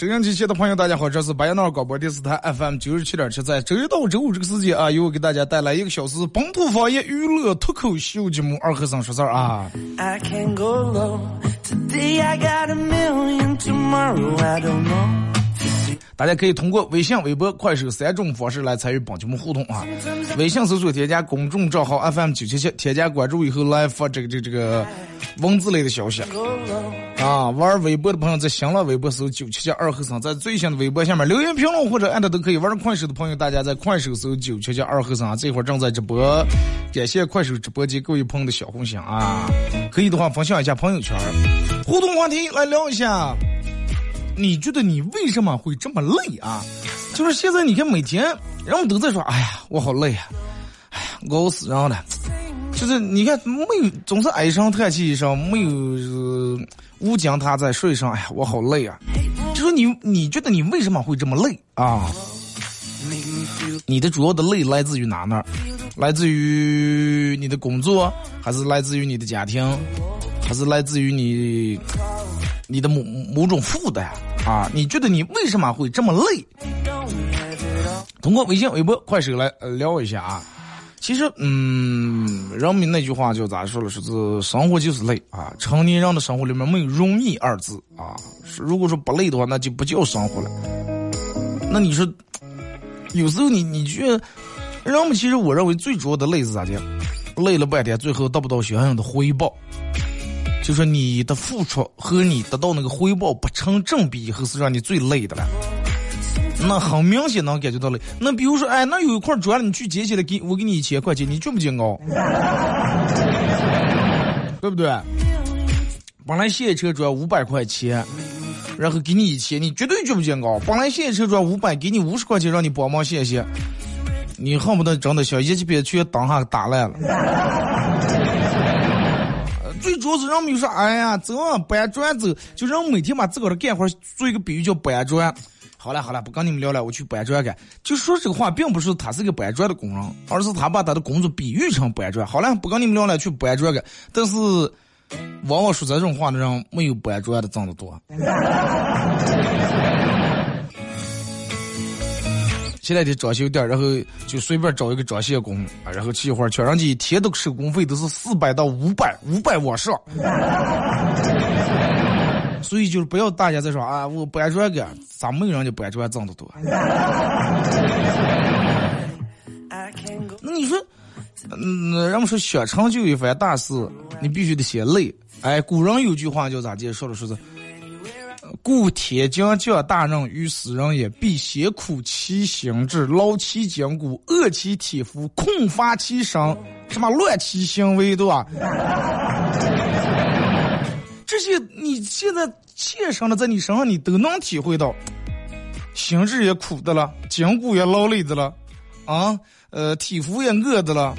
收音机前的朋友，大家好，这是白杨闹广播电视台 FM 九十七点七，在周一到周五这个时间啊，由我给大家带来一个小时本土方言娱乐脱口秀节目《二和尚说事儿》啊。I 大家可以通过微信、微博、快手三种方式来参与本节目互动啊。微信搜索添加公众账号 FM 九七七，添加关注以后来发这个这个这个文字类的消息啊。玩微博的朋友在新浪微博搜九七七二和尚，在最新的微博下面留言评论或者按的都可以。玩快手的朋友，大家在快手搜九七七二和尚，这会儿正在直播，感谢快手直播间各位朋友的小红心啊。可以的话分享一下朋友圈，互动话题来聊一下。你觉得你为什么会这么累啊？就是现在你看每天人们都在说，哎呀，我好累啊，哎呀，熬死人了。就是你看没有，总是唉声叹气一声，没有、呃、无精打采睡上，哎呀，我好累啊。就说你你觉得你为什么会这么累啊？你的主要的累来自于哪呢？来自于你的工作，还是来自于你的家庭，还是来自于你你的某某种负担啊？你觉得你为什么会这么累？通过微信、微博、快手来、聊一下啊。其实，嗯，人们那句话就咋说了，说是生活就是累啊。成年人的生活里面没有容易二字啊。如果说不累的话，那就不叫生活了。那你说，有时候你你觉得，人们其实我认为最主要的累是咋的？累了半天，最后得不到想要的回报，就是你的付出和你得到那个回报不成正比以后，是让你最累的了。那很明显能感觉到累。那比如说，哎，那有一块砖，你去捡起来，给我给你一千块钱，你觉不觉高？对不对？本来卸车砖五百块钱，然后给你一千，你绝对觉不觉高？本来卸车砖五百，给你五十块钱让你帮忙卸卸，你恨不得真的小一记别全当下打烂了。主要是人们就说，哎呀，走啊，搬砖走，就让每天把自个儿的干活做一个比喻叫搬砖。好了好了，不跟你们聊了，我去搬砖去。就说这个话，并不是他是个搬砖的工人，而是他把他的工作比喻成搬砖。好了，不跟你们聊了，去搬砖去。但是，往往说这种话的人，没有搬砖的挣得多。现在的装修店，然后就随便找一个装卸工，啊，然后去一会儿，全人家一天的手工费都是四百到五百，五百往上。所以就是不要大家再说啊，我搬砖干，咋没有人家搬砖挣得多？那你说，嗯，人们说想成就一番大事，你必须得先累。哎，古人有句话叫咋介说的？说是，故天将降大任于斯人也，必先苦其心志，劳其筋骨，饿其体肤，空乏其身，什么乱其行为，对吧？这些你现在切身的在你身上，你都能体会到，心智也苦的了，筋骨也劳累的了，啊，呃，体肤也饿的了，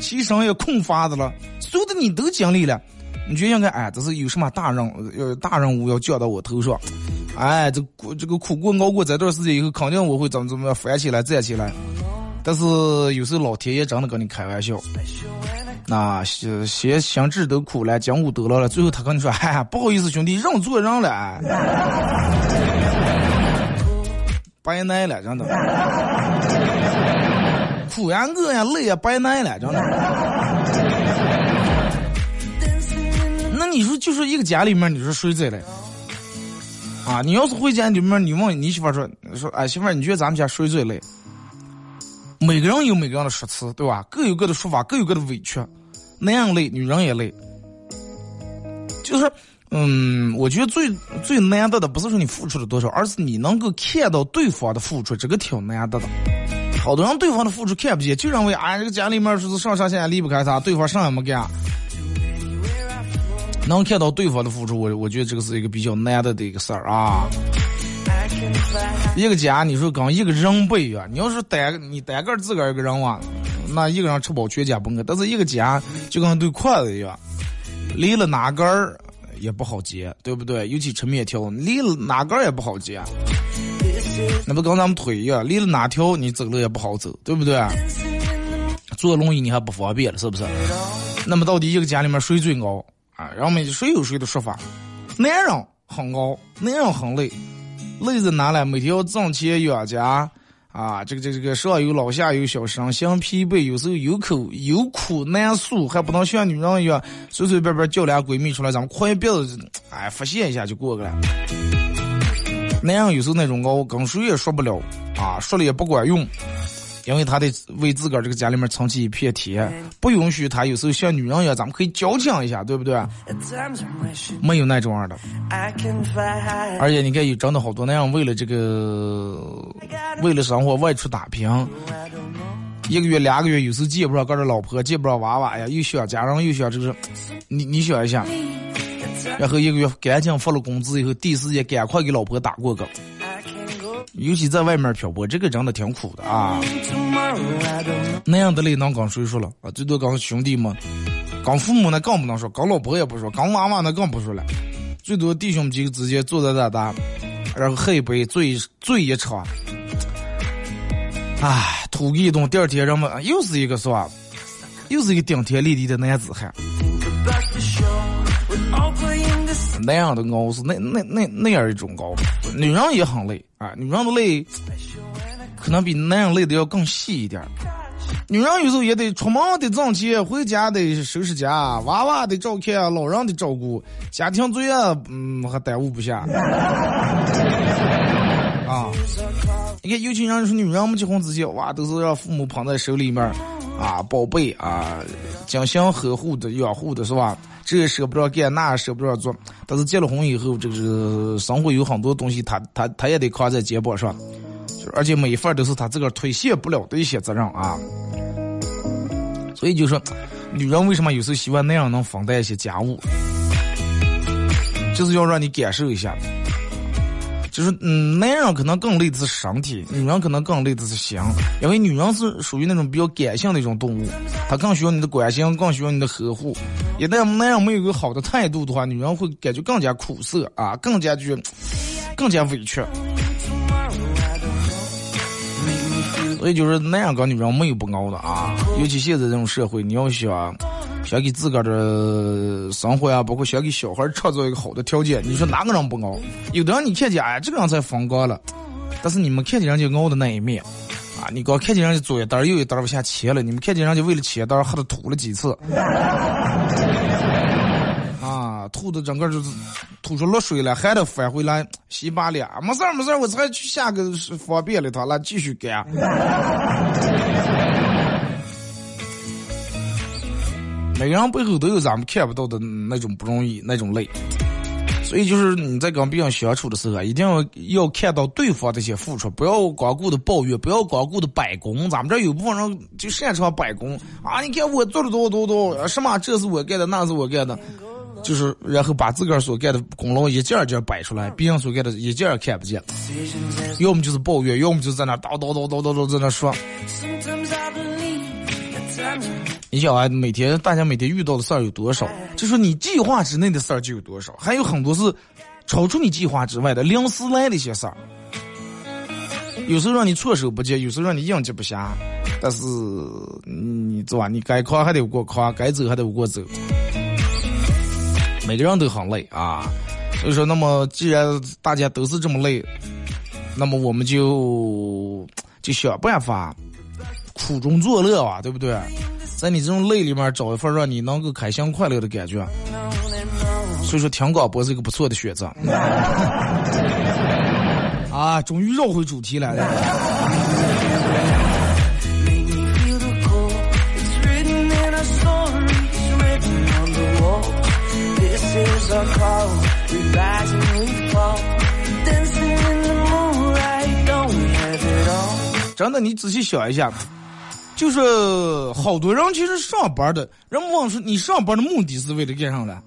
其身也空乏的了，所有的你都经历了，你就应该哎，这是有什么大任呃大任务要交到我头上，哎，这苦这个苦过熬过这段时间以后，肯定我会怎么怎么样翻起来站起来，但是有时候老天爷真的跟你开玩笑。那先先心智都苦了，筋骨都劳了，最后他跟你说：“哎呀，不好意思，兄弟，认错人了。”白耐了，真的。苦呀，饿呀，累呀，白耐了，真的。你说，就是一个家里面，你说谁最累？啊，你要是回家里面，你问你媳妇说说，哎，媳妇，你觉得咱们家谁最累？每个人有每个人的说辞，对吧？各有各的说法，各有各的委屈。男人累，女人也累。就是，嗯，我觉得最最难得的不是说你付出了多少，而是你能够看到对方的付出，这个挺难得的。好多人对方的付出看不见，就认为啊，这个家里面就是上上下下离不开他，对方啥也没干。能看到对方的付出，我我觉得这个是一个比较难得的一个事儿啊。一个家，你说跟一个人不一样。你要是单你单个自个儿一个人哇，那一个人吃饱全家不饿。但是一个家就跟对筷子一样，离了哪根儿也不好接，对不对？尤其吃面条，离了哪根儿也不好接。那不跟咱们腿一样，离了哪条你走了也不好走，对不对？坐轮椅你还不方便了，是不是？那么到底一个家里面谁最熬？啊，然后们谁有谁的说法，男人很熬，男人很累，累在哪了？每天要挣钱养家，啊，这个这个这个上有老下有小，身心疲惫，有时候有口有苦难诉，还不能像女人一样随随便便叫俩闺蜜出来，咱们快别子，哎，发泄一下就过去了。男人有时候那种熬，跟谁也说不了，啊，说了也不管用。因为他得为自个儿这个家里面撑起一片天，不允许他有时候像女人一样，咱们可以矫情一下，对不对？没有那种样的。而且你看，有真的好多那样为了这个，为了生活外出打拼，一个月两个月，有时见不着个人老婆，见不着娃娃呀，又想家人，又想这个，你你想一下，然后一个月赶紧发了工资以后，第一时间赶快给老婆打过个。尤其在外面漂泊，这个真的挺苦的啊。那样的累能跟谁说了啊？最多跟兄弟们，跟父母那更不能说，跟老婆也不说，跟娃娃那更不说了。最多弟兄几个之间坐在那打，然后喝一杯，醉醉一场。唉，吐一顿，第二天人们又是一个是吧？又是一个顶天立地的男子汉。那样的熬是那那那那样一种熬，女人也很累啊，女人的累可能比男人累的要更细一点。女人有时候也得出门得挣钱，回家得收拾家，娃娃得照看，老人得照顾，家庭作业嗯还耽误不下。啊，你看有钱人说女人没结婚之前哇都是让父母捧在手里面啊宝贝啊，精心呵护的养护的是吧？这也舍不得干，那也舍不得做，但是结了婚以后，这个生活有很多东西，他他他也得扛在肩膀上，而且每一份都是他自个儿推卸不了的一些责任啊。所以就说，女人为什么有时候希望那样能分担一些家务，就是要让你感受一下。就是，嗯，男人可能更累的是身体，女人可能更累的是心，因为女人是属于那种比较感性的一种动物，她更需要你的关心，更需要你的呵护。一旦男人没有一个好的态度的话，女人会感觉更加苦涩啊，更加就，更加委屈。所以就是男人跟女人没有不熬的啊，尤其现在这种社会，你要想。想给自个儿的生活呀，包括想给小孩创造一个好的条件，你说哪个人不熬？有的人你看见哎，这个人才风光了，但是你们看见人家熬的那一面，啊，你刚看见人家左一单右一单往下切了，你们看见人家为了切单喝的吐了几次，啊，吐的整个就是吐出落水了，还得返回来洗把脸，没事没事我才去下个方便了他了，继续干。每个人背后都有咱们看不到的那种不容易，那种累。所以就是你在跟别人相处的时候啊，一定要要看到对方这些付出，不要光顾的抱怨，不要光顾的摆功。咱们这有部分人就擅长摆功啊！你看我做了多多多，什么这是我干的，那是我干的，就是然后把自个儿所干的功劳一件一件摆出来，别人所干的一件也看不见。要么就是抱怨，要么就在那叨叨叨叨叨叨在那说。你想啊，每天大家每天遇到的事儿有多少？就说你计划之内的事儿就有多少，还有很多是超出你计划之外的临时来的一些事儿。有时候让你措手不及，有时候让你应接不暇。但是你做吧？你该扛还得过扛，该走还得过走。每个人都很累啊。所以说，那么既然大家都是这么累，那么我们就就想办法苦中作乐啊，对不对？在你这种累里面找一份让你能够开心快乐的感觉。所以说听广播是一个不错的选择。啊终于绕回主题来了。真的你仔细想一下就是好多人其实上班的，人们问说你上班的目的是为了干啥呢？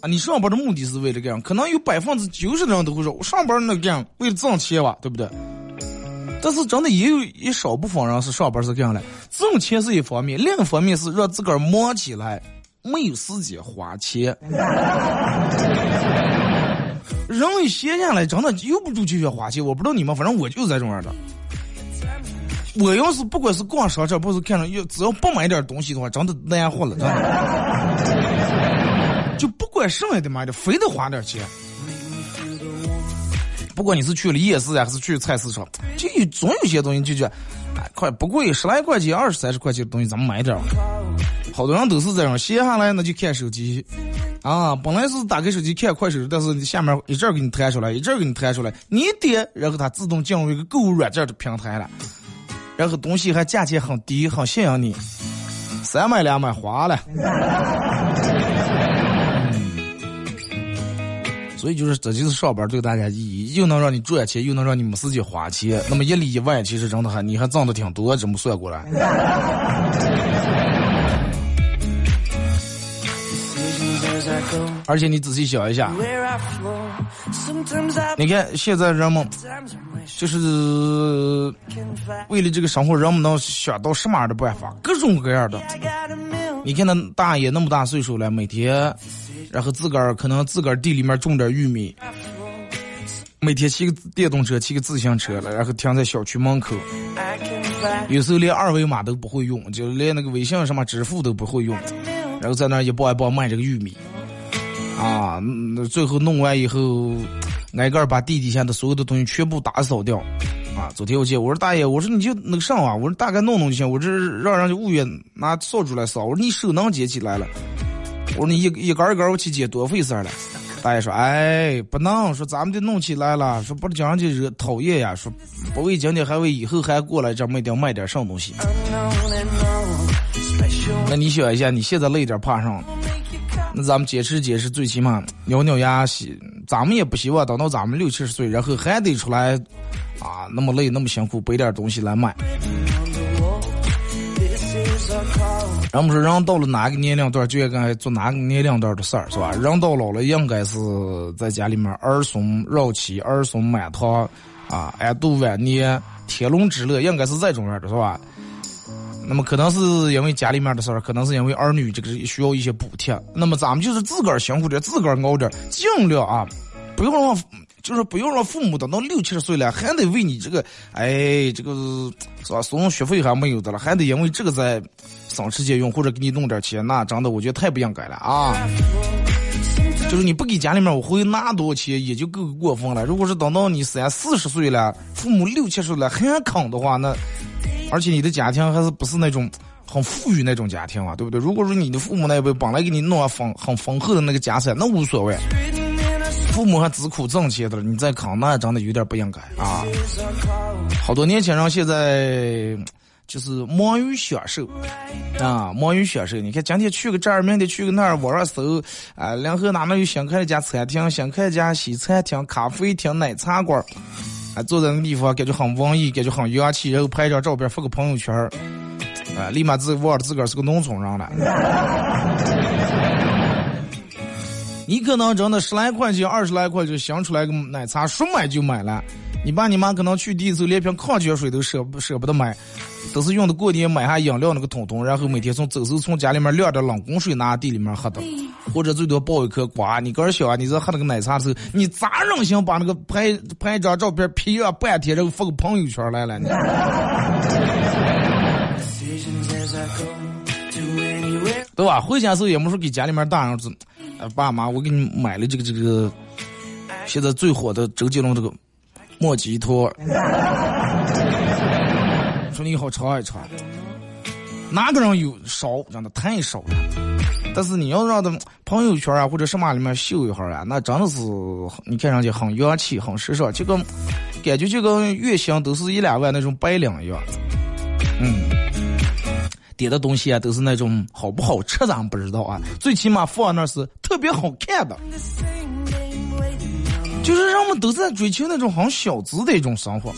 啊，你上班的目的是为了干啥？可能有百分之九十的人都会说，我上班那干为了挣钱吧，对不对？但是真的也有一少部分人是上班是干啥的？挣钱是一方面，另一方面是让自个儿忙起来，没有时间花钱。人一闲下来，真的由不住就想花钱。我不知道你们，反正我就是这种样的。我要是不管是逛商场，不是看着要只要不买点东西的话，真的难活了，真的。就不管什么也得买点，非得花点钱。不管你是去了夜市呀，还是去菜市场，就有总有些东西就觉得，哎，快不贵，十来块钱、二十三十块钱的东西，咱们买点儿。好多人都是这样，闲下来那就看手机，啊，本来是打开手机看快手，但是下面一阵儿给你弹出来，一阵儿给你弹出来，你一点，然后它自动进入一个购物软件的平台了，然后东西还价钱很低，很吸引你，三买两买花了。所以就是这就是上班对大家意义，又能让你赚钱，又能让你没时间花钱。那么一里一外，其实真的还你还挣的挺多，这么算过来。而且你仔细想一下。你看现在人们就是为了这个生活，人们能想到什么样的办法，各种各样的。你看那大爷那么大岁数了，每天，然后自个儿可能自个儿地里面种点玉米，每天骑个电动车，骑个自行车了，然后停在小区门口.有时候连二维码都不会用，就连那个微信什么支付都不会用，然后在那儿一包一包卖这个玉米，啊，那最后弄完以后，挨个把地底下的所有的东西全部打扫掉。啊，昨天我见我说大爷，我说你就那个上啊，我说大概弄弄就行，我这让人家物业拿扫帚来扫，我说你手能捡起来了，我说你一一根一根我去捡多费事儿了。大爷说：“哎，不能说咱们得弄起来了，说不是讲人家惹讨厌呀，说不为今天还为以后还过来这么一定卖点什么东西。那你想一下，你现在累点怕上，那咱们坚持坚持，最起码咬咬牙希，咱们也不希望等到咱们六七十岁，然后还得出来啊那么累那么辛苦背点东西来卖。人们说人到了哪个年龄段就应该做哪个年龄段的事儿，是吧？人到老了应该是在家里面儿孙绕膝、儿孙满堂啊，安度晚年、天伦之乐，应该是这种样的，是吧？那么可能是因为家里面的事儿，可能是因为儿女这个需要一些补贴，那么咱们就是自个儿辛苦点，自个儿熬点，尽量啊，不要让，就是不要让父母等到六七十岁了，还得为你这个，哎，这个是吧？送学费还没有的了，还得因为这个在省吃俭用或者给你弄点钱，那真的我觉得太不应该了啊！就是你不给家里面我会拿多少钱也就够过分了。如果是等到你三四十岁了，父母六七十了还坑的话，那而且你的家庭还是不是那种很富裕那种家庭啊，对不对？如果说你的父母那辈本来给你弄丰很丰厚的那个家产，那无所谓。父母还自苦挣钱的了，你再坑那真的有点不应该啊！好多年轻人现在就是忙于享受啊，忙于享受。你看今天去个这儿，明天去个那儿，网上搜啊，然后哪能有新开一家餐厅，新开一家西餐厅、咖啡厅、奶茶馆，啊，坐在那个地方感觉很文艺，感觉很洋气，然后拍一张照片发个朋友圈儿，啊，立马自忘了自个儿是个农村人了。你可能真的十来块钱、二十来块就想出来个奶茶，说买就买了。你爸你妈可能去第一次连瓶矿泉水都舍不舍不得买，都是用的过年买下饮料那个桶桶，然后每天从走时候从家里面晾点冷宫水拿地里面喝的，或者最多抱一颗瓜。你个儿小啊，你在喝那个奶茶的时候，你咋忍心把那个拍拍一张照片 P 了半天，然后发个朋友圈来了呢.对吧？回家时候也没说给家里面大人子，呃，爸妈，我给你买了这个这个，现在最火的周杰伦这个莫吉托，说你好尝一尝。哪个人有少？真的太少了。但是你要让他朋友圈啊或者什么里面秀一下啊，那真的是你看上去很洋气、很时尚，就跟感觉就跟月薪都是一两万那种白领一样。嗯，点的东西啊都是那种好不好吃咱不知道啊，最起码放那是特别好看的。就是人们都在追求那种很小资的一种生活，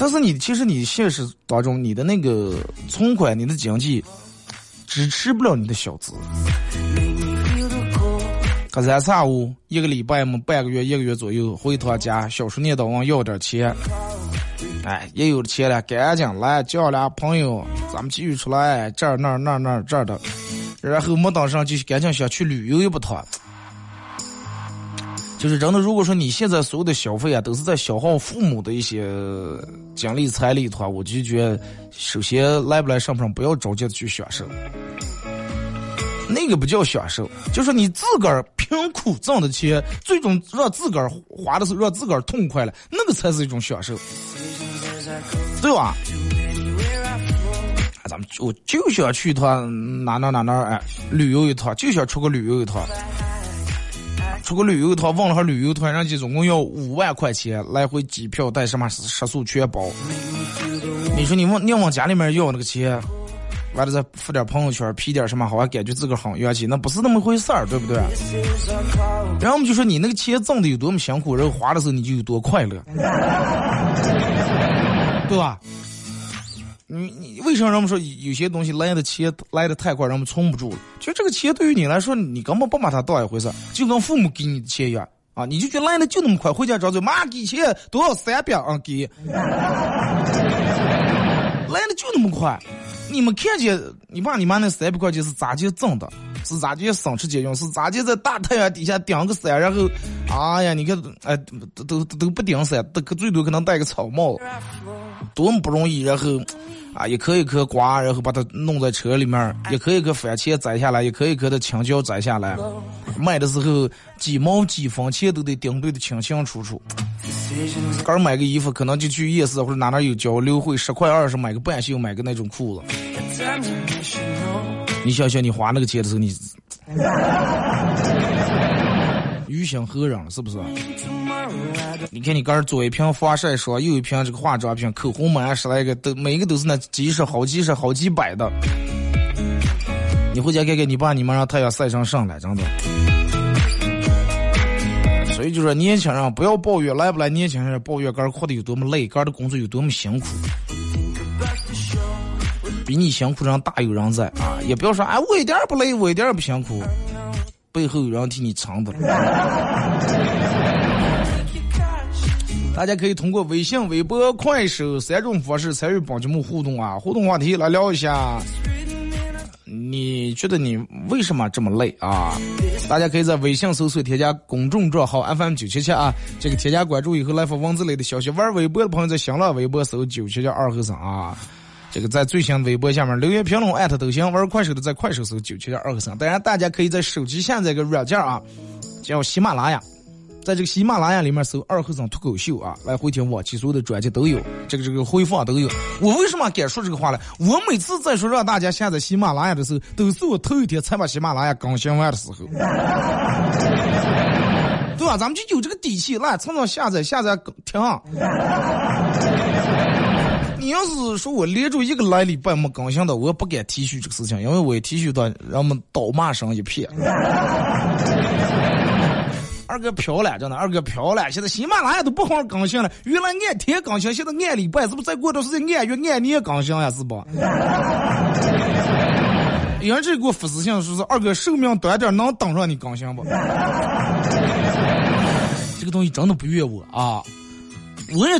但是你其实你现实当中你的那个存款、你的经济支持不了你的小资。隔三差五，一个礼拜么半个月、一个月左右回趟家，小叔念叨往要点钱。哎，也有了钱了，赶紧来叫俩朋友，咱们继续出来这儿那儿那儿那儿这儿的，然后没等上就赶紧想去旅游一不趟。就是真的，如果说你现在所有的消费啊，都是在消耗父母的一些精力财力的话，我就觉得，首先来不来上不上不要着急的去享受，那个不叫享受，就是你自个儿凭苦挣的钱，最终让自个儿花的时候让自个儿痛快了，那个才是一种享受，对吧？咱们我就想去一趟哪哪哪哪哎，旅游一趟，就想出个旅游一趟。出个旅游团，问了下旅游团，人家总共要五万块钱，来回机票带什么食宿全包。你说你问你往家里面要那个钱，完了再发点朋友圈，P 点什么，好像感觉自个儿很元气，那不是那么回事儿，对不对？然后我们就说你那个钱挣的有多么辛苦，然后花的时候你就有多快乐，对吧？你你为什么人们说有些东西来的钱来的太快，人们存不住了？其实这个钱对于你来说，你根本不把它当一回事，就跟父母给你的钱一样啊！你就觉得来的就那么快，回家张嘴妈给钱多少三百啊给，来的就那么快。你们看见你爸你妈那三百块钱是咋就挣的？是咋就省吃俭用？是咋就在大太阳底下顶个伞，然后，哎呀，你看，哎，都都都不顶伞，都最多可能戴个草帽，多么不容易，然后。啊，一颗一颗瓜，然后把它弄在车里面，一颗一颗番茄摘下来，一颗一颗的青椒摘下来，卖的时候几毛几分钱都得盯对的清清楚楚。刚买个衣服，可能就去夜市或者哪哪有交流会，十块二十买个半袖，买个那种裤子。你想想，你花那个钱的时候，你于心何忍，是不是？你看，你刚儿左一瓶防晒霜，右一瓶这个化妆品，口红满十来个，都每一个都是那几十、好几十、好几百的。你回家看看你爸你妈让太阳晒成上来，真的。所以就说年轻人不要抱怨来不来，年轻人抱怨干活的有多么累，干的工作有多么辛苦。比你辛苦的人大有人在啊！也不要说哎，我一点儿不累，我一点儿不辛苦，背后有人替你撑的。大家可以通过微信、微博、快手三种方式参与帮节目互动啊！互动话题来聊一下，你觉得你为什么这么累啊？大家可以在微信搜索添加公众账号 FM 九七七啊，这个添加关注以后来发文字类的消息。玩微博的朋友在新浪微博搜九七七二和尚啊，这个在最新微博下面留言评论艾特都行。玩快手的在快手搜九七七二和尚。当然，大家可以在手机下载个软件啊，叫喜马拉雅。在这个喜马拉雅里面搜“二和尚脱口秀”啊，来回听往期所有的专辑都有，这个这个回放都有。我为什么敢说这个话呢？我每次在说让大家下载喜马拉雅的时候，都是我头一天才把喜马拉雅更新完的时候，对吧？咱们就有这个底气，来蹭蹭下载下载听。你要是说我连着一个来礼拜没更新的，我不敢提续这个事情，因为我一提续的，人们倒骂声一片。二哥飘了，真的，二哥飘了。现在喜马拉雅都不好更新了，原来按天更新，现在按礼拜，是不是再过段时间按月、按年更新呀？是不？有人这给我发私信说是二哥寿命短点，能等上你更新不？这个东西真的不怨我啊！我也，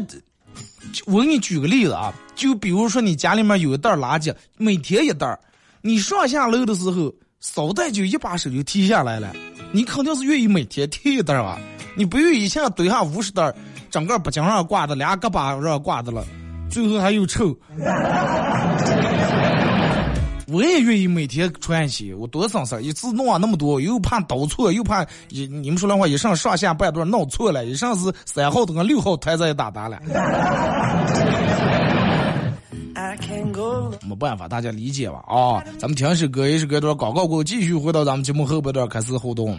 我给你举个例子啊，就比如说你家里面有一袋垃圾，每天一袋，你上下楼的时候，扫袋就一把手就提下来了。你肯定是愿意每天提一袋吧？你不愿意一下堆下五十袋，整个脖颈上挂着，俩胳膊上挂着了，最后还又臭。我也愿意每天穿鞋，我多省事儿，一次弄啊那么多，又怕倒错，又怕一你们说那话，一上上下半段弄错了，一上是三号的跟六号台子也打打了。没办法，大家理解吧啊！咱们听首歌，一首歌段广告过后，继续回到咱们节目后半段开始互动。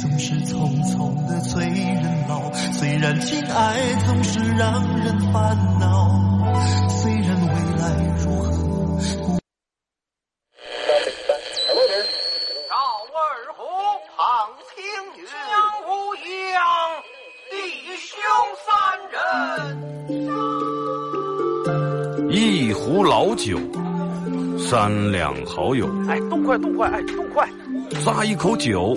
总是匆匆的催人老，虽然情爱总是让人烦恼，虽然未来如何。赵二虎，庞青云，江无恙，弟兄三人。一壶老酒，三两好友，哎，动快动快，哎，动快！咂一口酒，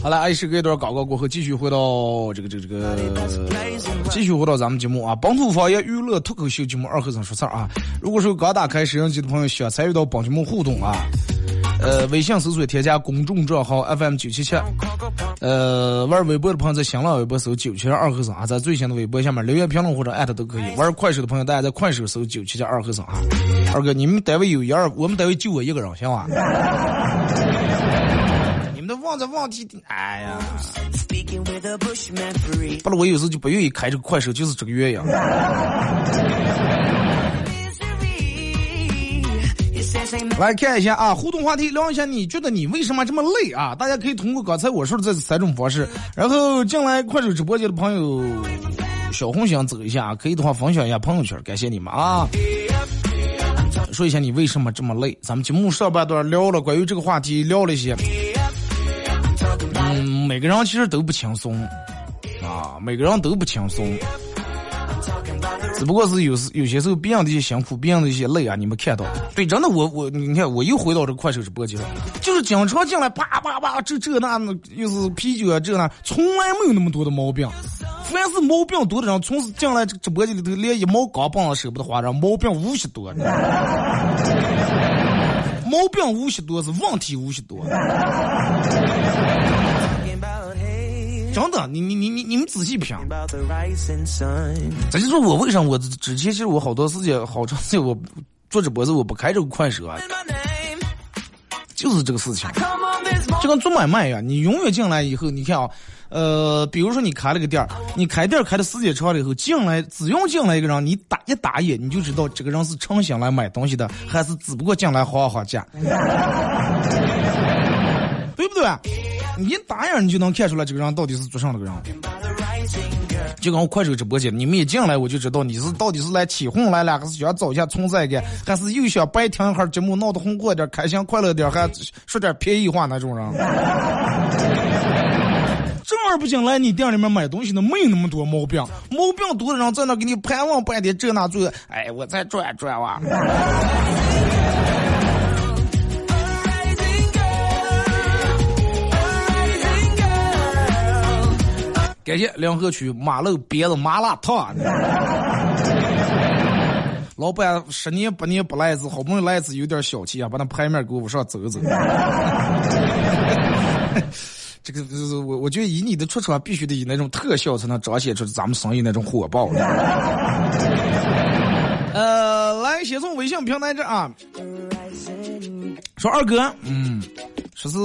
好了，爱是隔一段广告过后，继续回到这个这个这个，继续回到咱们节目啊，本土方言娱乐脱口秀节目二和尚说事儿啊。如果说刚打开摄像机的朋友想参与到本节目互动啊，呃，微信搜索添加公众账号 FM 九七七，呃，玩微博的朋友在新浪微博搜九七二和尚啊，在最新的微博下面留言评论或者艾特都可以。玩快手的朋友，大家在快手搜九七七二和尚啊。二哥，你们单位有一二，我们单位就我一个人，行吧？你们都忘记，哎呀。不然我有时候就不愿意开这个快手，就是这个原因。来看一下啊，互动话题聊一下，你觉得你为什么这么累啊？大家可以通过刚才我说的这三种方式，然后进来快手直播间的朋友，小红心走一下，可以的话分享一下朋友圈，感谢你们啊。说一下你为什么这么累？咱们节目上半段聊了关于这个话题，聊了一些，嗯，每个人其实都不轻松啊，每个人都不轻松。只不过是有时有些时候别人的一些辛苦，别人的一些累啊，你们看到。对，真的我我你看我又回到这个快手直播间，就是经常进来叭叭叭这这那，又是啤酒啊这那，从来没有那么多的毛病。凡是毛病多的人，从是进来这直播间里头连一毛钢棒都舍不得花，人毛病无许多。毛病无许多是问题无许多。真的，你你你你你们仔细品。这就说我为什么我之前其实我好多时间好长时间我做直播时我不开这个快手啊，就是这个事情。就跟做买卖一样，你永远进来以后，你看啊，呃，比如说你开了个店儿，你开店儿开的时间长了以后，进来只用进来一个人，你打一打眼，你就知道这个人是诚心来买东西的，还是只不过进来划划价，对不对？你一打眼你就能看出来这个人到底是做啥的个人。就跟我快手直播间，你们一进来我就知道你是到底是来起哄来了，还是想找一下存在感，还是又想白听一会儿节目闹得红火点、开心快乐点，还说点便宜话那种人。正儿不经来你店里面买东西的没那么多毛病，毛病多的人在那给你盘问半天这那做，哎，我再转转哇。感谢梁河区马路边的麻辣烫。老板十年八年不来一次，好不容易来一次，有点小气啊，把那牌面给我往上走走。这个我，我觉得以你的出场，必须得以那种特效才能彰显出咱们生意那种火爆。呃，来，先从微信平台这啊，说二哥，嗯，说是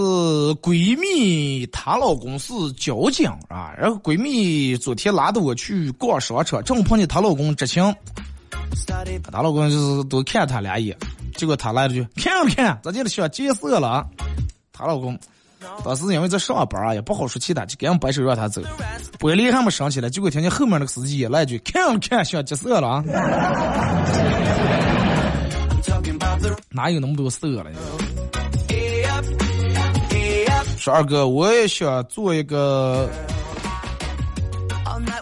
闺蜜她老公是交警啊，然后闺蜜昨天拉着我去逛商场，正碰见她老公执勤，她老公就是多看她俩眼，结果她来了句看不看，咱家的想劫色了。她老公当时因为在上班啊，也不好说其他，就赶紧摆手让她走，玻璃还没升起来，结果听见后面那个司机也来一句看不看想劫色了啊，哪有那么多色了？说二哥，我也想做一个。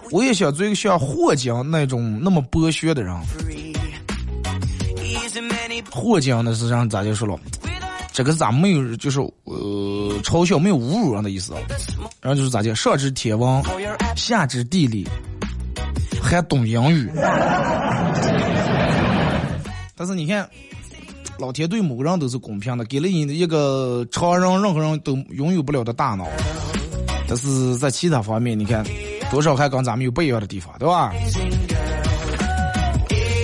我也想做一个像霍江那种那么剥削的人。霍江那是让咋就说了，这个咋没有，就是呃，嘲笑没有侮辱人的意思啊。然后就是咋讲，上知天文，下知地理，还懂英语。但是你看，老天对某个人都是公平的，给了你一个常人任何人都拥有不了的大脑。但是在其他方面，你看多少还跟咱们有不一样的地方，对吧？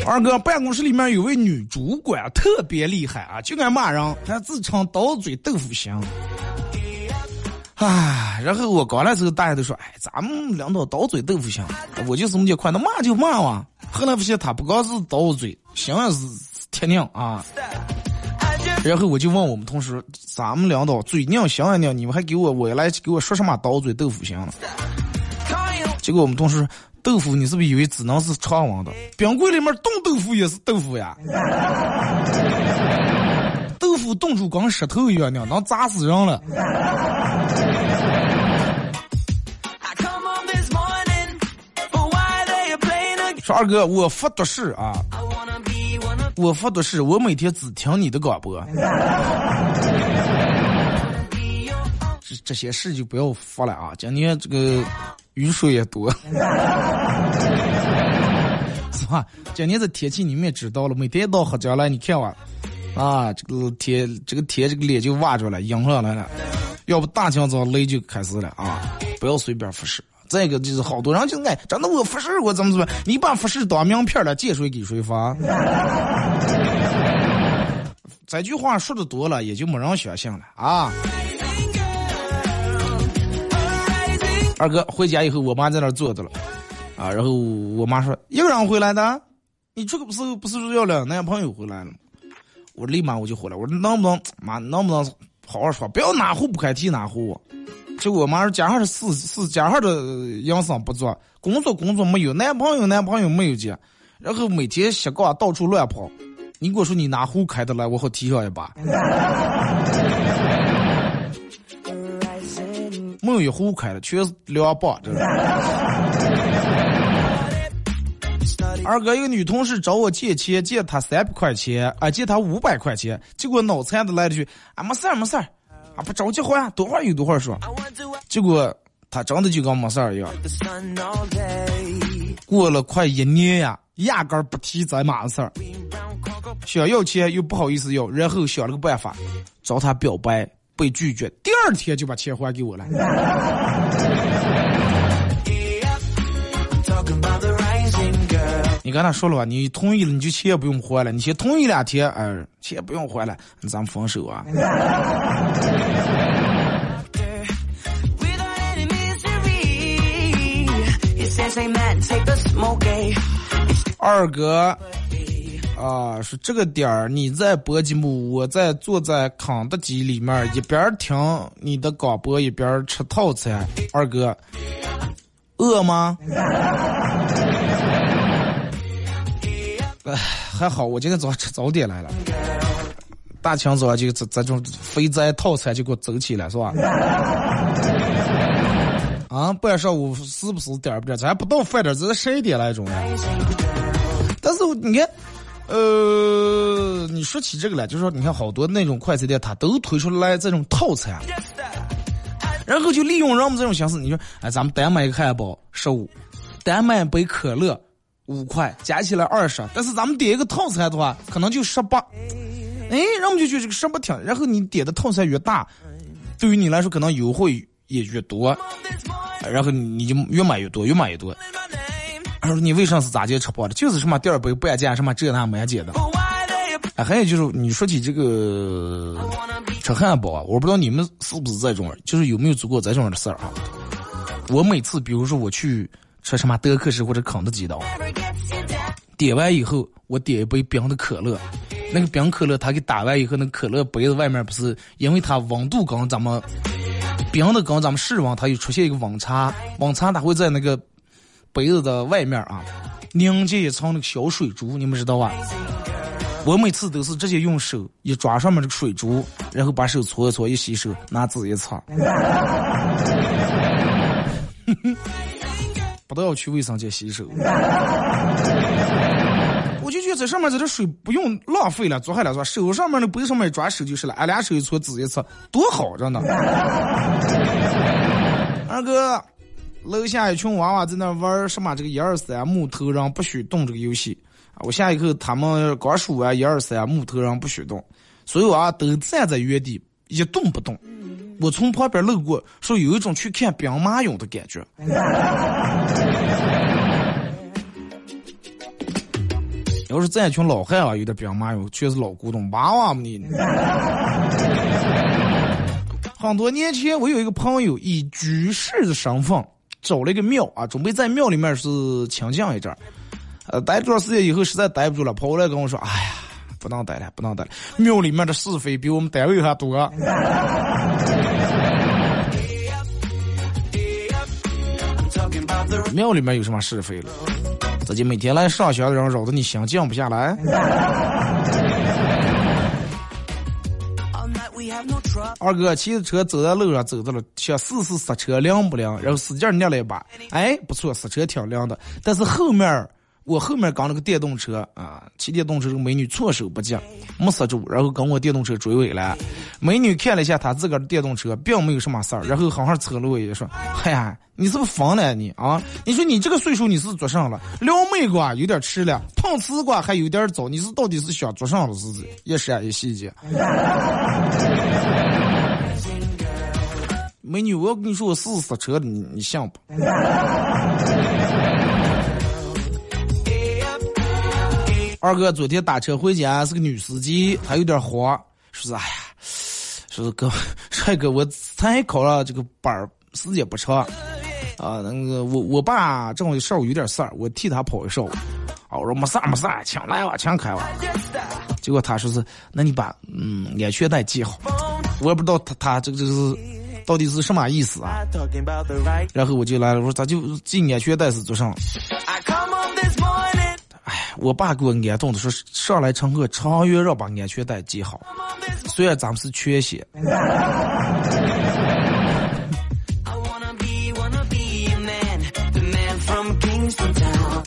二哥，办公室里面有位女主管特别厉害啊，就爱骂人，还自称刀嘴豆腐心。啊，然后我刚来时候，大家都说，哎，咱们领导刀嘴豆腐心，我就这么点快，那骂就骂嘛。后来发现他不光是刀嘴，心也是铁拧啊。然后我就问我们同事，咱们领导嘴拧心也拧，你们还给我我来给我说什么刀嘴豆腐心了？结果我们同事。豆腐，你是不是以为只能是常温的？冰柜里面冻豆腐也是豆腐呀。豆腐冻住跟石头一样，能砸死人了。说二哥，我发毒誓啊，我发的誓，我每天只听你的广播。这这些事就不要发了啊！今天这个。雨水也多，是吧？今年这天气你们也知道了，每天到黑将来，你看哇，啊，这个天，这个天，这个脸就挖着了，阴上来了。要不大清早雷就开始了啊！不要随便发誓。再一个就是好多人就爱，真的我发誓我怎么怎么，你把发誓当名片了，借谁给谁发。这句话说的多了，也就没人相信了啊。二哥回家以后，我妈在那坐着了，啊，然后我妈说一个人回来的，你这个不是不是要两男朋友回来了？我立马我就回来，我说能不能妈能不能好好说，不要哪壶不开提哪壶。结果我妈说加上是四四加上的营生不做，工作工作没有，男朋友男朋友没有接，然后每天瞎搞到处乱跑。你给我说你哪壶开的来，我好提上一把。没有一壶开的，全是两把。这二哥，一个女同事找我借钱，借她三百块钱，啊，借她五百块钱，结果脑残的来了句，啊，没事儿没事儿，啊，不着急还，多会儿有多会儿说。结果他真的就跟没事儿一样。过了快一年呀，压根儿不提咱妈的事儿，想要钱又不好意思要，然后想了个办法，找他表白。被拒绝，第二天就把钱还给我了。你跟他说了吧，你同意了，你就钱也不用还了。你先同意两天，哎，钱不用还了，咱们分手啊。二哥。啊，是这个点儿，你在播节目，我在坐在肯德基里面，一边听你的广播，一边吃套餐。二哥，饿吗？哎，还好，我今天早上吃早点来了。大清早就这这种肥宅套餐就给我走起来，是吧？啊，半上午是不是点儿不点儿？咱不到饭点，这是十一点来钟了。但是你看。呃，你说起这个来，就是说，你看好多那种快餐店，它都推出来这种套餐，然后就利用人们这种形式，你说，哎，咱们单买一个汉堡十五，单买杯可乐五块，加起来二十，但是咱们点一个套餐的话，可能就十八，哎，人们就觉得这个十八挺，然后你点的套餐越大，对于你来说可能优惠也越多，然后你就越买越多，越买越多。他说：“你为啥是咋接吃饱的？就是什么第二杯半价，什么这那满减的。哎，还有就是，你说起这个吃汉堡啊，我不知道你们是不是这种，就是有没有做过这种的事儿啊？我每次，比如说我去说什么德克士或者肯德基的，点完以后，我点一杯冰的可乐，那个冰可乐它给打完以后，那可乐杯子外面不是因为它温度跟咱们冰的跟咱们室温，它又出现一个温差，温差它会在那个。”杯子的外面啊，凝结一层那个小水珠，你们知道吧？我每次都是直接用手一抓上面这个水珠，然后把手搓一搓，一洗手，拿纸一擦。不都要去卫生间洗手？我就觉得在上面这这水不用浪费了，做下来说手上面的背上面抓手就是了，俺俩手一搓指一搓，多好着呢。二哥，楼下一群娃娃在那玩什么这个一二三木头人不许动这个游戏啊！我下一刻他们刚数完一二三木头人不许动，所有娃都站在原地一动不动。我从旁边路过，说有一种去看兵马俑的感觉。要是咱一群老汉啊，有点兵马俑，全是老古董，娃娃们你。很多年前，我有一个朋友以居士的身份找了一个庙啊，准备在庙里面是清静一阵儿。呃，待多长时间以后实在待不住了，跑过来跟我说：“哎呀，不能待了，不能待了，庙里面的是非比我们单位还多。”庙里面有什么是非了？自己每天来上学的人扰得你心静不下来。二哥骑着车走在路上，走到了，想试试刹车灵不灵，然后使劲捏了一把，哎，不错，刹车挺灵的。但是后面我后面刚那个电动车啊，骑电动车这个美女措手不及，没刹住，然后跟我电动车追尾了。美女看了一下她自个儿的电动车，并没有什么事儿，然后好好扯了我一说：“嗨呀，你是不是疯了你啊？你说你这个岁数你是做啥了？撩妹瓜有点迟了，碰瓷瓜还有点早，你是到底是想做啥了？是子一闪一细节。”美女，我要跟你说，我试试刹车的，你你信不？二哥昨天打车回家，是个女司机，她有点慌，说是哎呀，说是哥，帅哥，我才考了这个班儿，时间不长，啊，那个我我爸正好上午有点事儿，我替他跑一上午，啊，我说没事没事，请来吧，请开吧。结果他说是，那你把嗯安全带系好，我也不知道他他这个就是到底是什么意思啊。然后我就来了，我说咋就系安全带是做啥？我爸给我安顿的说，上来乘客长远让把安全带系好。虽然咱们是全险。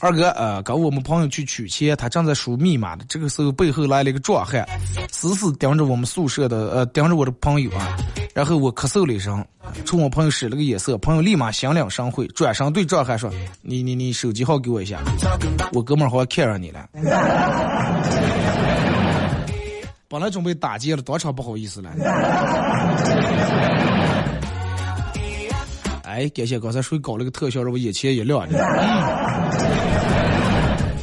二哥，呃，跟我们朋友去取钱，他正在输密码的，这个时候背后来了一个壮汉，死死盯着我们宿舍的，呃，盯着我的朋友啊。然后我咳嗽了一声，冲我朋友使了个眼色，朋友立马响两声会，转身对壮汉说：“你你你手机号给我一下，我哥们好像看上你了。” 本来准备打劫了，当场不好意思了。哎，感谢刚才谁搞了个特效，让我眼前一亮。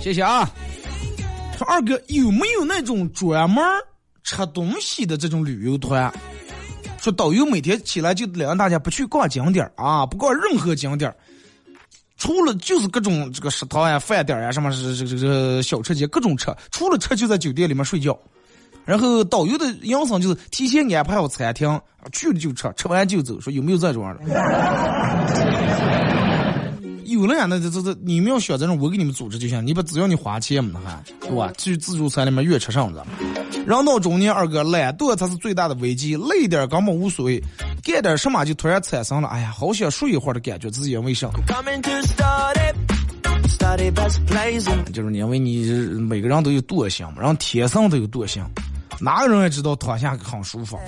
谢谢啊！说二哥有没有那种专门吃东西的这种旅游团？说导游每天起来就领大家不去逛景点啊，不逛任何景点除了就是各种这个食堂呀、饭店呀，什么是这这这小吃街各种吃，除了吃就在酒店里面睡觉。然后导游的营生就是提前安排好餐厅，去了就吃，吃完就走。说有没有这种的？有了呀，那这这这，你们要选这种，我给你们组织就行。你不只要你花钱嘛，还是吧？去自助餐里面越吃上了。人到中年，二哥懒惰才是最大的危机，累点根本无所谓，干点什么就突然产生了，哎呀，好想睡一会儿的感觉，自以为上。就是因为你每个人都有惰性嘛，然后天生都有惰性。哪个人也知道躺下很舒服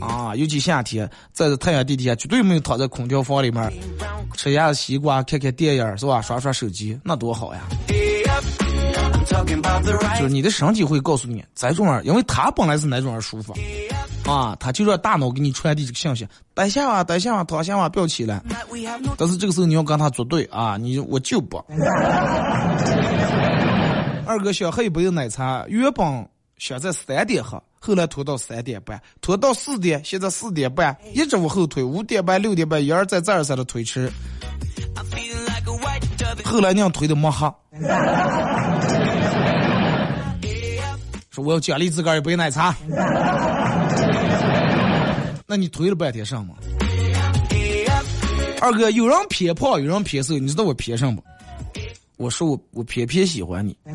啊？尤其夏天，在这太阳地底下，绝对没有躺在空调房里面吃下西瓜、看看电影是吧？刷刷手机，那多好呀！就是你的身体会告诉你，这种人，因为他本来是哪种人舒服啊，他就让大脑给你传递这个信息：待下吧，待下吧，躺下吧，不要起来。但是这个时候你要跟他作对啊，你我就不。二哥想喝一杯奶茶，原本。想在三点喝，后来拖到三点半，拖到四点，现在四点半，一直往后推，五点半、六点半，一而再、再而三的推迟。后来娘推的没喝，我要奖励自个儿一杯奶茶。那你推了半天上吗？二哥，有人偏胖，有人偏瘦，你知道我偏什么？我说我我偏偏喜欢你。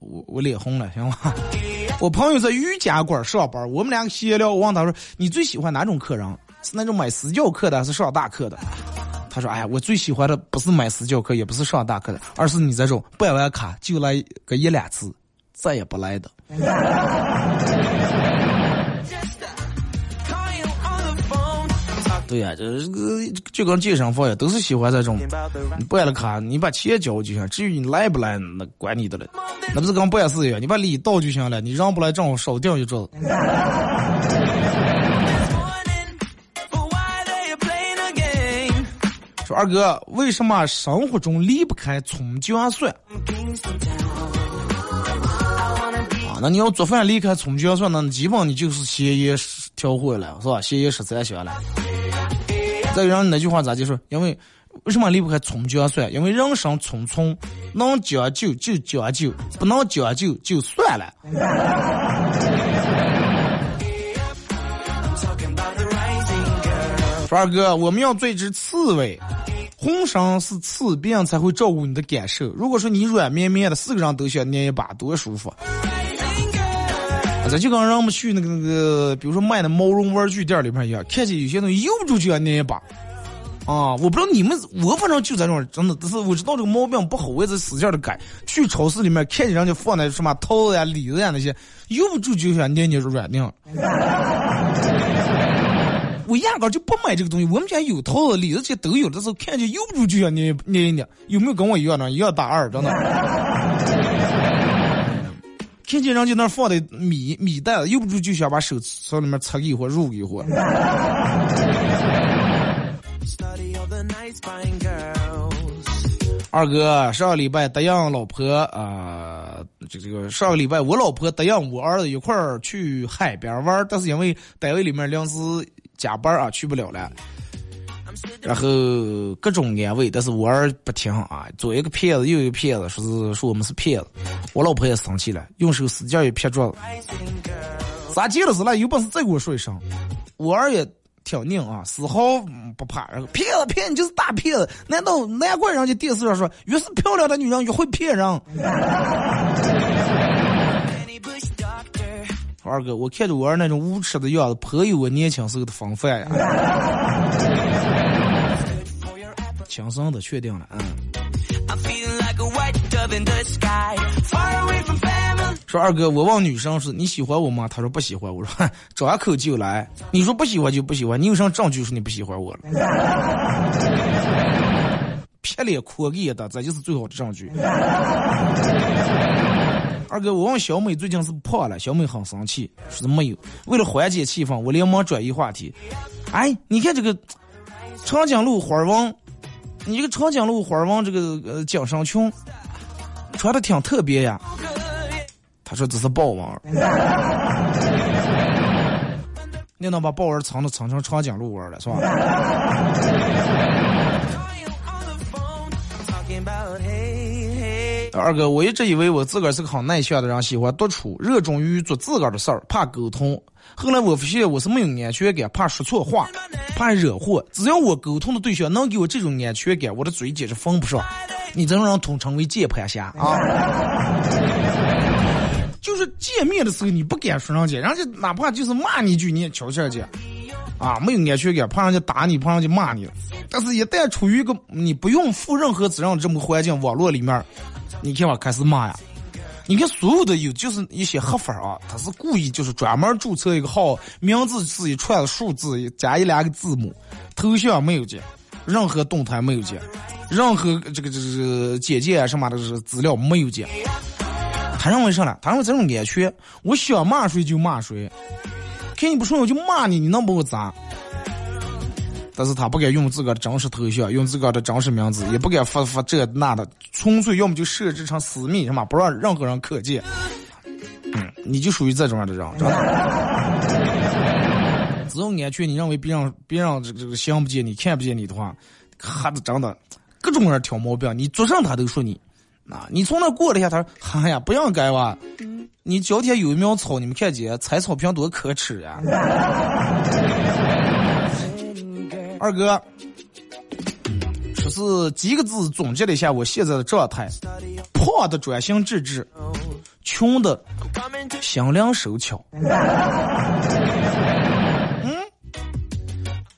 我我脸红了，行吗？我朋友在瑜伽馆上班，我们两个闲聊，我问他说：“你最喜欢哪种客人？是那种买私教课的，还是上大课的？”他说：“哎呀，我最喜欢的不是买私教课，也不是上大课的，而是你这种办完卡就来个一两次，再也不来的。”对呀、这这个就跟健身房呀，都是喜欢这种。你办了卡，你把钱交就行，至于你来不来，那管你的了。那不是跟办事一样，你把礼到就行了，你让不来，正好少掉一桌子。说二哥，为什么生活中离不开葱姜蒜？啊，那你要做饭离开葱姜蒜，那基本你就是咸盐调和了，是吧？咸盐十三香了。再有人那句话咋就说？因为为什么离不开葱姜蒜？因为人生匆匆，能将就就将就，不能将就就算了。说二哥，我们要做一只刺猬，浑身是刺，别人才会照顾你的感受。如果说你软绵绵的，四个人都想捏一把，多舒服。咱，就跟让我们去那个那个，比如说卖的毛绒玩具店里面一样，看见有些东西悠不住就要捏一把。啊，我不知道你们，我反正就这种，真的，但是我知道这个毛病不好，我也在使劲的改。去超市里面看见人家放的什么桃子呀、李子呀那些，悠不住就想捏捏软硬。我压根就不买这个东西。我们家有桃子、李子这都有的时候，看见悠不住就想捏捏一捏。有没有跟我一样的？一样大二，真的。看见人家那放的米米袋子，悠不住就想把手从里面插一会，入一会。二哥，上个礼拜答应老婆啊、这这个上个礼拜我老婆答应我儿子一块儿去海边玩，但是因为单位里面临时加班啊，去不了了。然后各种安慰，但是我儿不听啊，左一个骗子，右一个骗子，说是说我们是骗子。我老婆也生气了，用手使劲一撇桌子，咋急了是了？有本事再给我说一声。我儿也挺拧啊，丝毫不怕。然后骗子骗你就是大骗子，难道难怪人家电视上说，越是漂亮的女人越会骗人？二哥，我看着我儿那种无耻的样子，颇有我年轻时候的风范呀。轻声的确定了，嗯。说二哥，我问女生是你喜欢我吗？她说不喜欢。我说 张口就来，你说不喜欢就不喜欢，你有什么证据说你不喜欢我了？撇脸哭给的，这就是最好的证据。二哥，我问小美最近是不胖了，小美很生气，说是没有。为了缓解气氛，我连忙转移话题。哎，你看这个长颈鹿花王，你这个长颈鹿花王这个呃紧身裙穿的挺特别呀。他说这是豹纹，你能把豹纹藏的藏成长颈鹿纹了是吧？二哥，我一直以为我自个儿是个很内向的人，喜欢独处，热衷于做自个儿的事儿，怕沟通。后来我发现我是没有安全感，怕说错话，怕惹祸。只要我沟通的对象能给我这种安全感，我的嘴简直封不上。你这种人统称为键盘侠啊！就是见面的时候你不敢说上去，人家哪怕就是骂你一句，你也瞧瞧去。啊，没有安全感，怕人家打你，怕人家骂你。但是，一旦处于一个你不用负任何责任的这么环境，网络里面，你看我，开始骂呀。你看所有的有就是一些黑粉啊，他是故意就是专门注册一个号，名字是一串数字加一两个字母，头像没有加，任何动态没有加，任何这个这个简介啊什么的资料没有加。他认为啥呢？他认为这种安全，我想骂谁就骂谁。看你不顺眼我就骂你，你能把我咋？但是他不敢用自个的真实头像，用自个的真实名字，也不敢发发这那的，纯粹要么就设置成私密，什么不让任何人可见。嗯，你就属于这种样的人，真的。只要安全，你认为别人别人这个这个想不见你，看不见你的话，哈子真的各种人挑毛病，你做上他都说你。啊，你从那过了一下，他说：“哎呀，不要改哇！你脚底下有一苗草，你们看见踩草坪多可耻呀！” 二哥，说是几个字总结了一下我现在的状态：胖的专心致志，穷的心灵手巧。嗯，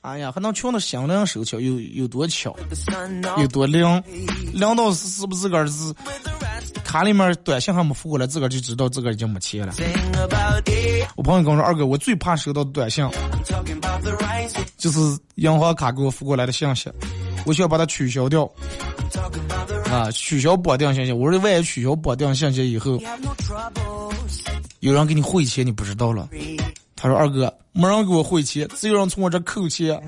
哎呀，还能穷的心灵手巧，有有多巧，有多灵，灵到是是不是自个儿是卡里面短信还没付过来，自个儿就知道自个儿已经没钱了。我朋友跟我说，二哥，我最怕收到短信，就是银行卡给我付过来的信息，我需要把它取消掉啊，取消绑定信息。我说万一取消绑定信息以后，有人给你汇钱，你不知道了。他说：“二哥，没人给我汇钱，只有人从我这扣钱。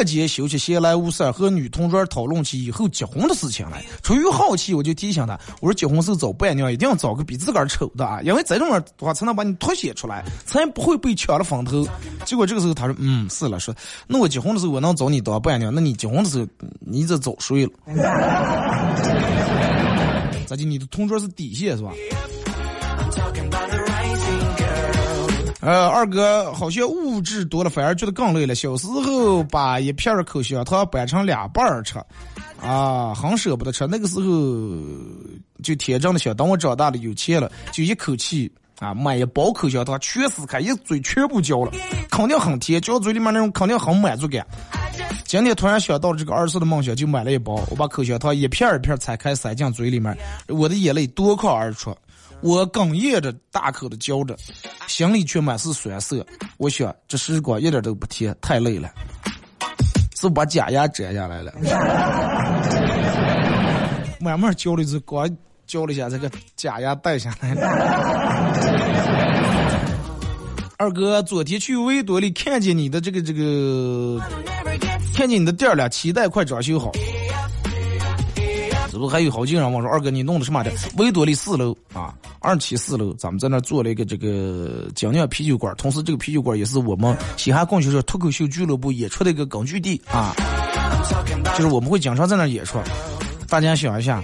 课间休息闲来无事儿，和女同桌讨论起以后结婚的事情来。出于好奇，我就提醒他，我说结婚时候找伴娘一定要找个比自个儿丑的啊，因为这种人的话才能把你凸显出来，才不会被抢了风头。结果这个时候他说，嗯，是了，说那我结婚的时候我能找你当伴娘，那你结婚的时候你这早睡了。咋的？你的同桌是底线是吧？呃，二哥好像物质多了，反而觉得更累了。小时候把一片儿口香糖掰成两半儿吃，啊，很舍不得吃。那个时候就天真的想，等我长大了有钱了，就一口气啊买一包口香糖全撕开，一嘴全部嚼了，肯定很甜，嚼嘴里面那种肯定很满足感。今天突然想到了这个儿时的梦想，就买了一包。我把口香糖一片儿一片儿拆开塞进嘴里面，我的眼泪夺眶而出。我哽咽着，大口的嚼着，心里却满是酸涩。我想，这时光一点都不甜，太累了，是把假牙摘下来了。慢慢嚼了一次，光嚼了一下，这个假牙带下来了。二哥，昨天去维多利看见你的这个这个，看见你的店了，期待快装修好。这不还有好几个人问说，二哥你弄的什么的？维多利四楼啊，二期四楼，咱们在那儿做了一个这个精酿啤酒馆，同时这个啤酒馆也是我们嘻哈供销社脱口秀俱乐部演出的一个根据地啊，就是我们会经常在那儿演出。大家想一下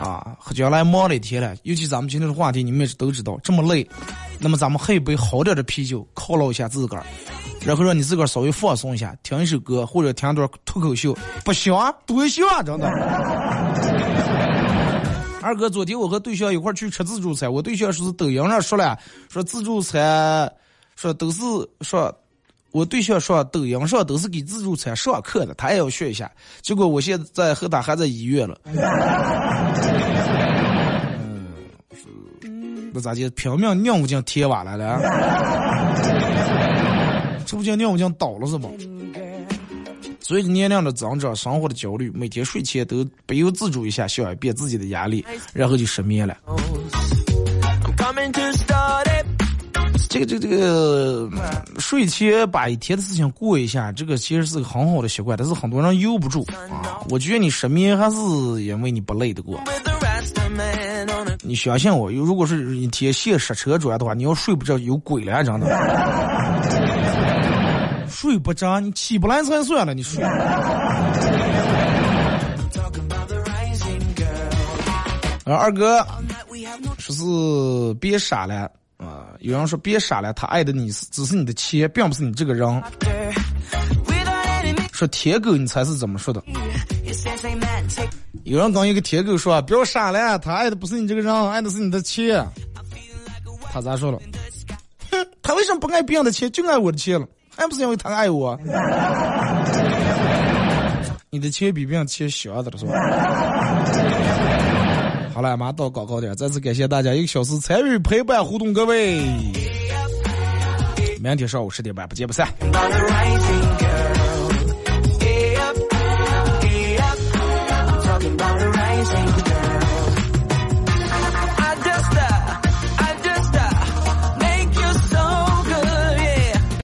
啊，将来忙了一天了，尤其咱们今天的话题，你们也都知道，这么累，那么咱们喝一杯好点的啤酒，犒劳一下自个儿。然后让你自个儿稍微放松一下，听一首歌或者听段脱口秀，不行啊，多行啊，真的。二哥，昨天我和对象一块儿去吃自助餐，我对象说是抖音上说了，说自助餐，说都是说，我对象说抖音上都是给自助餐上课的，他也要学一下。结果我现在和他还在医院了。嗯，是那咋的？拼命尿不进铁瓦来了？这不就尿不进倒了是吧？随着年龄的增长，生活的焦虑，每天睡前都不由自主一下想一遍自己的压力，然后就失眠了。这个这个这个，睡前把一天的事情过一下，这个其实是个很好的习惯，但是很多人悠不住啊。我觉得你失眠还是因为你不累得过。你相信我，如果是一天现刹车转的话，你要睡不着有鬼了，真的。睡不着，你起不来才算了，你睡。talking about the rising girl. 啊，二哥说是别傻了啊、有人说别傻了，他爱的你是只是你的钱，并不是你这个人。说舔狗，你猜是怎么说的？有人跟一个舔狗说：“不要傻了，他爱的不是你这个人，爱的是你的钱。”他咋说了？哼，他为什么不爱别人的钱，就爱我的钱了？还不是因为他爱我？你的钱比病切小点儿是吧？好了，马上到广告点，再次感谢大家一个小时参与陪伴互动，各位。明天上午十点半不见不散。